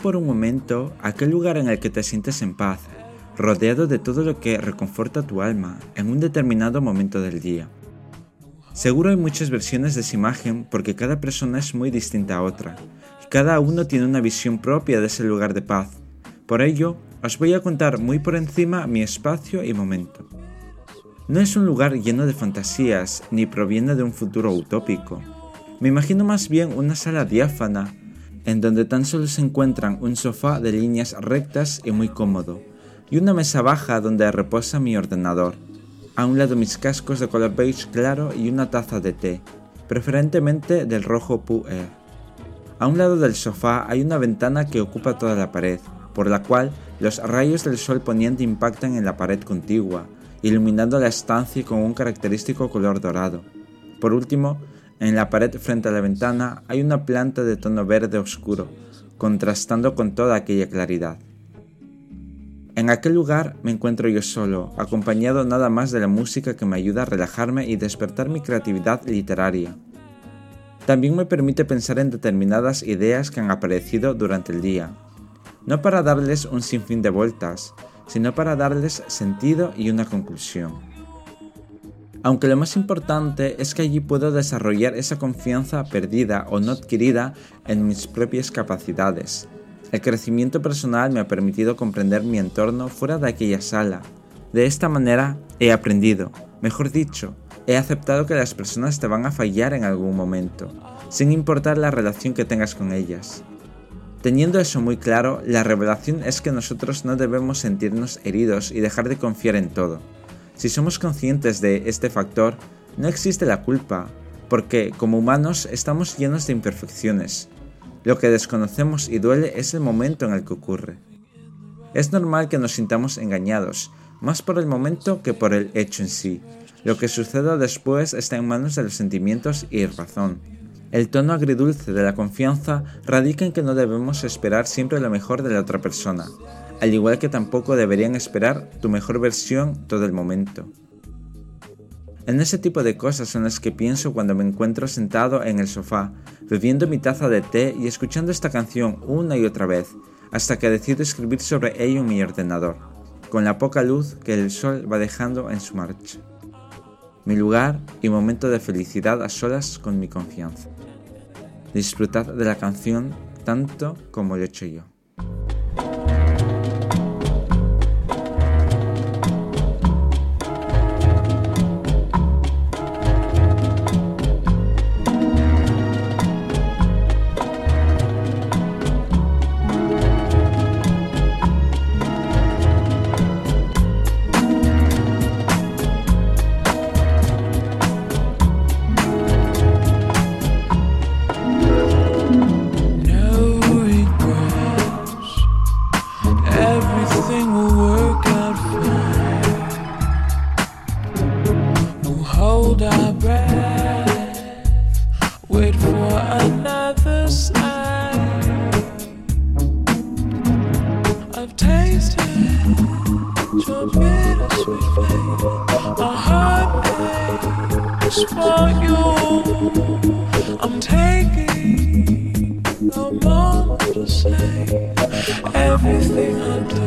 por un momento aquel lugar en el que te sientes en paz, rodeado de todo lo que reconforta tu alma en un determinado momento del día. Seguro hay muchas versiones de esa imagen porque cada persona es muy distinta a otra, y cada uno tiene una visión propia de ese lugar de paz. Por ello, os voy a contar muy por encima mi espacio y momento. No es un lugar lleno de fantasías ni proviene de un futuro utópico. Me imagino más bien una sala diáfana en donde tan solo se encuentran un sofá de líneas rectas y muy cómodo, y una mesa baja donde reposa mi ordenador. A un lado mis cascos de color beige claro y una taza de té, preferentemente del rojo Pu'er. A un lado del sofá hay una ventana que ocupa toda la pared, por la cual los rayos del sol poniente impactan en la pared contigua, iluminando la estancia con un característico color dorado. Por último, en la pared frente a la ventana hay una planta de tono verde oscuro, contrastando con toda aquella claridad. En aquel lugar me encuentro yo solo, acompañado nada más de la música que me ayuda a relajarme y despertar mi creatividad literaria. También me permite pensar en determinadas ideas que han aparecido durante el día, no para darles un sinfín de vueltas, sino para darles sentido y una conclusión. Aunque lo más importante es que allí puedo desarrollar esa confianza perdida o no adquirida en mis propias capacidades. El crecimiento personal me ha permitido comprender mi entorno fuera de aquella sala. De esta manera he aprendido, mejor dicho, he aceptado que las personas te van a fallar en algún momento, sin importar la relación que tengas con ellas. Teniendo eso muy claro, la revelación es que nosotros no debemos sentirnos heridos y dejar de confiar en todo. Si somos conscientes de este factor, no existe la culpa, porque como humanos estamos llenos de imperfecciones. Lo que desconocemos y duele es el momento en el que ocurre. Es normal que nos sintamos engañados, más por el momento que por el hecho en sí. Lo que suceda después está en manos de los sentimientos y razón. El tono agridulce de la confianza radica en que no debemos esperar siempre lo mejor de la otra persona, al igual que tampoco deberían esperar tu mejor versión todo el momento. En ese tipo de cosas son las que pienso cuando me encuentro sentado en el sofá, bebiendo mi taza de té y escuchando esta canción una y otra vez, hasta que decido escribir sobre ello en mi ordenador, con la poca luz que el sol va dejando en su marcha. Mi lugar y momento de felicidad a solas con mi confianza. Disfrutad de la canción tanto como lo he hecho yo. our breath, wait for another sign. I've tasted your bittersweet fate. My heart aches for you. I'm taking moment to say everything I do.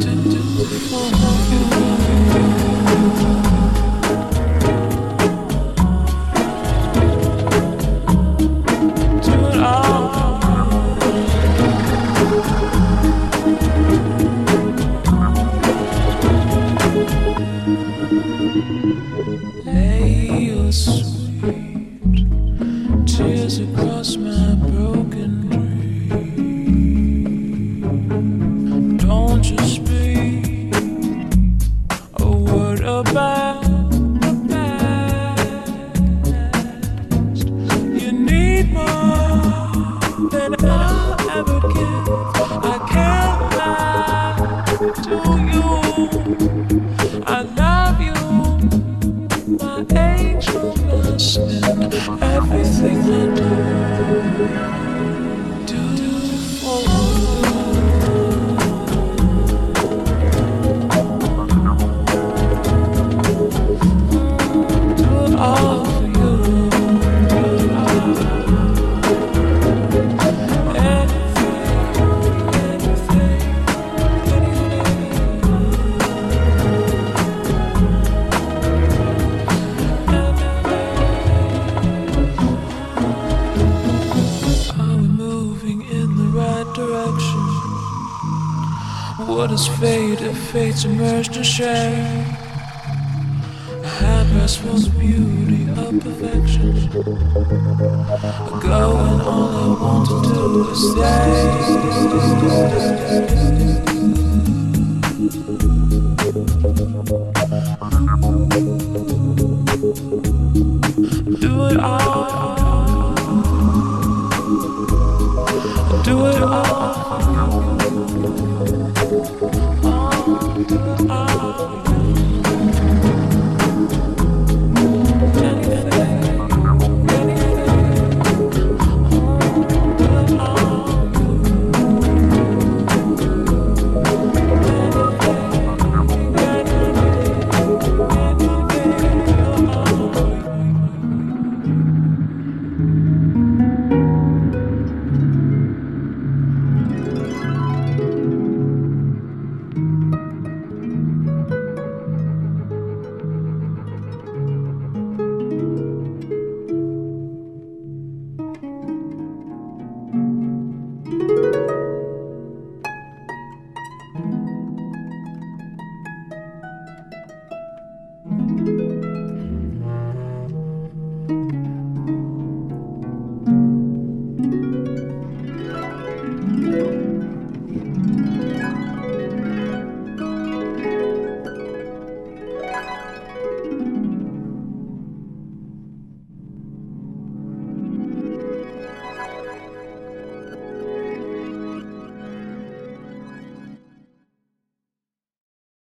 do, do, do What is fate if fate's in shame? A handrest for the beauty of perfection. Go and all I want to do is stay. Do it all. Do it all. It all.